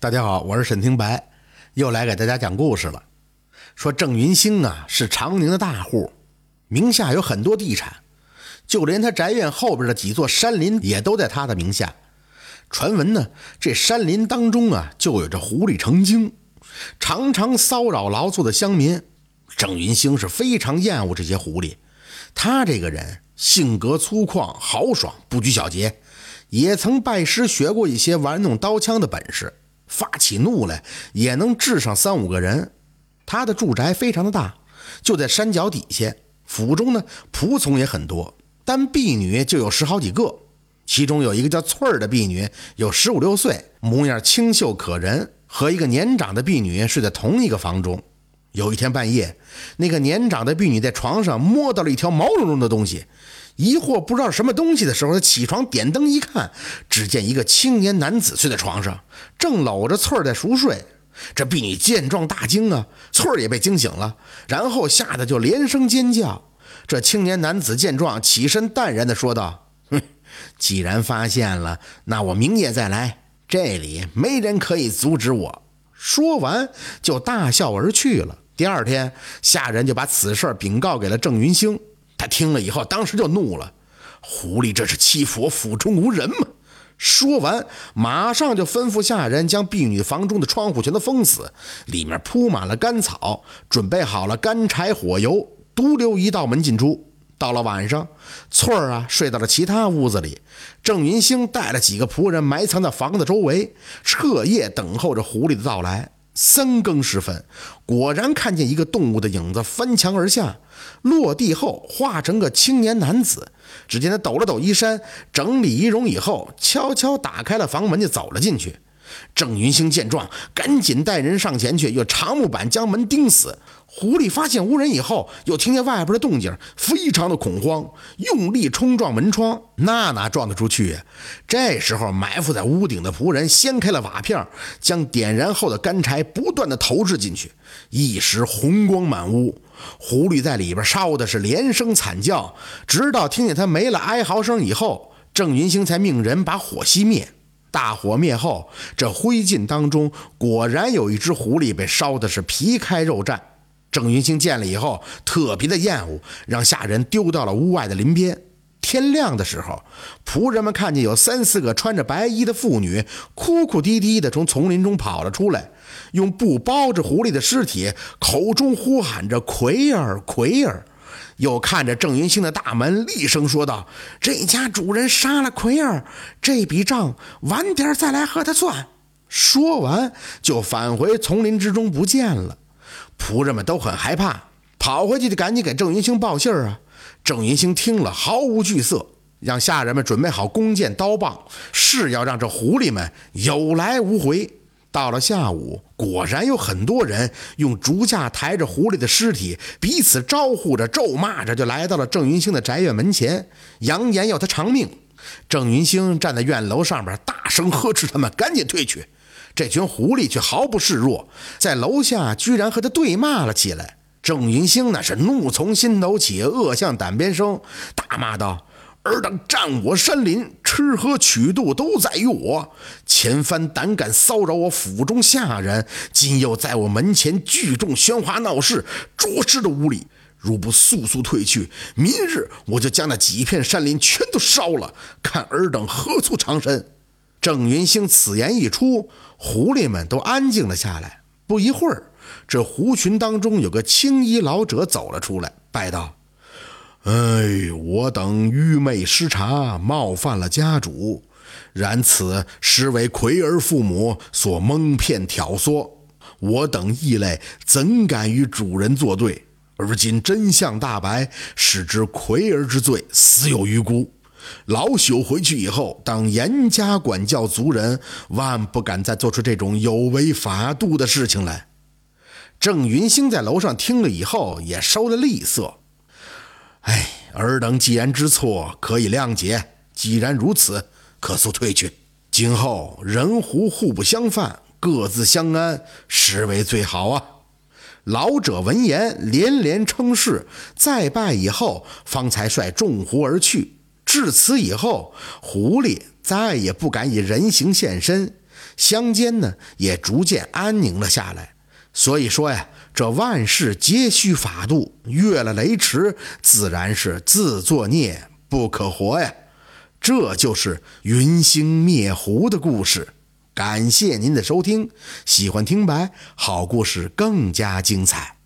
大家好，我是沈听白，又来给大家讲故事了。说郑云兴啊是长宁的大户，名下有很多地产，就连他宅院后边的几座山林也都在他的名下。传闻呢，这山林当中啊就有着狐狸成精，常常骚扰劳作的乡民。郑云兴是非常厌恶这些狐狸，他这个人性格粗犷豪爽，不拘小节，也曾拜师学过一些玩弄刀枪的本事。发起怒来也能治上三五个人。他的住宅非常的大，就在山脚底下。府中呢，仆从也很多，单婢女就有十好几个。其中有一个叫翠儿的婢女，有十五六岁，模样清秀可人，和一个年长的婢女睡在同一个房中。有一天半夜，那个年长的婢女在床上摸到了一条毛茸茸的东西。疑惑不知道什么东西的时候，他起床点灯一看，只见一个青年男子睡在床上，正搂着翠儿在熟睡。这婢女见状大惊啊，翠儿也被惊醒了，然后吓得就连声尖叫。这青年男子见状，起身淡然地说道：“哼，既然发现了，那我明夜再来，这里没人可以阻止我。”说完就大笑而去了。第二天，下人就把此事禀告给了郑云兴。他听了以后，当时就怒了：“狐狸这是欺负我府中无人吗？”说完，马上就吩咐下人将婢女房中的窗户全都封死，里面铺满了干草，准备好了干柴火油，独留一道门进出。到了晚上，翠儿啊睡到了其他屋子里，郑云兴带了几个仆人埋藏在房子周围，彻夜等候着狐狸的到来。三更时分，果然看见一个动物的影子翻墙而下，落地后化成个青年男子。只见他抖了抖衣衫，整理仪容以后，悄悄打开了房门，就走了进去。郑云兴见状，赶紧带人上前去，用长木板将门钉死。狐狸发现无人以后，又听见外边的动静，非常的恐慌，用力冲撞门窗，那哪撞得出去？这时候，埋伏在屋顶的仆人掀开了瓦片，将点燃后的干柴不断的投掷进去，一时红光满屋。狐狸在里边烧的是连声惨叫，直到听见他没了哀嚎声以后，郑云兴才命人把火熄灭。大火灭后，这灰烬当中果然有一只狐狸被烧的是皮开肉绽。郑云兴见了以后，特别的厌恶，让下人丢到了屋外的林边。天亮的时候，仆人们看见有三四个穿着白衣的妇女，哭哭啼啼的从丛林中跑了出来，用布包着狐狸的尸体，口中呼喊着“奎儿，奎儿”。又看着郑云兴的大门，厉声说道：“这家主人杀了奎儿，这笔账晚点再来和他算。”说完，就返回丛林之中不见了。仆人们都很害怕，跑回去就赶紧给郑云兴报信儿啊。郑云兴听了毫无惧色，让下人们准备好弓箭刀棒，是要让这狐狸们有来无回。到了下午，果然有很多人用竹架抬着狐狸的尸体，彼此招呼着、咒骂着，就来到了郑云兴的宅院门前，扬言要他偿命。郑云兴站在院楼上边，大声呵斥他们赶紧退去。这群狐狸却毫不示弱，在楼下居然和他对骂了起来。郑云兴那是怒从心头起，恶向胆边生，大骂道。尔等占我山林，吃喝取度都在于我。前番胆敢骚扰我府中下人，今又在我门前聚众喧哗闹事，着实的无礼。如不速速退去，明日我就将那几片山林全都烧了，看尔等何足长身。郑云兴此言一出，狐狸们都安静了下来。不一会儿，这狐群当中有个青衣老者走了出来，拜道。哎，我等愚昧失察，冒犯了家主。然此实为奎儿父母所蒙骗挑唆，我等异类怎敢与主人作对？而今真相大白，使之奎儿之罪，死有余辜。老朽回去以后，当严加管教族人，万不敢再做出这种有违法度的事情来。郑云兴在楼上听了以后，也收了厉色。哎，尔等既然知错，可以谅解。既然如此，可速退去。今后人狐互不相犯，各自相安，实为最好啊！老者闻言连连称是，再拜以后，方才率众狐而去。至此以后，狐狸再也不敢以人形现身。乡间呢也逐渐安宁了下来。所以说呀，这万事皆需法度，越了雷池，自然是自作孽不可活呀。这就是云星灭狐的故事。感谢您的收听，喜欢听白好故事更加精彩。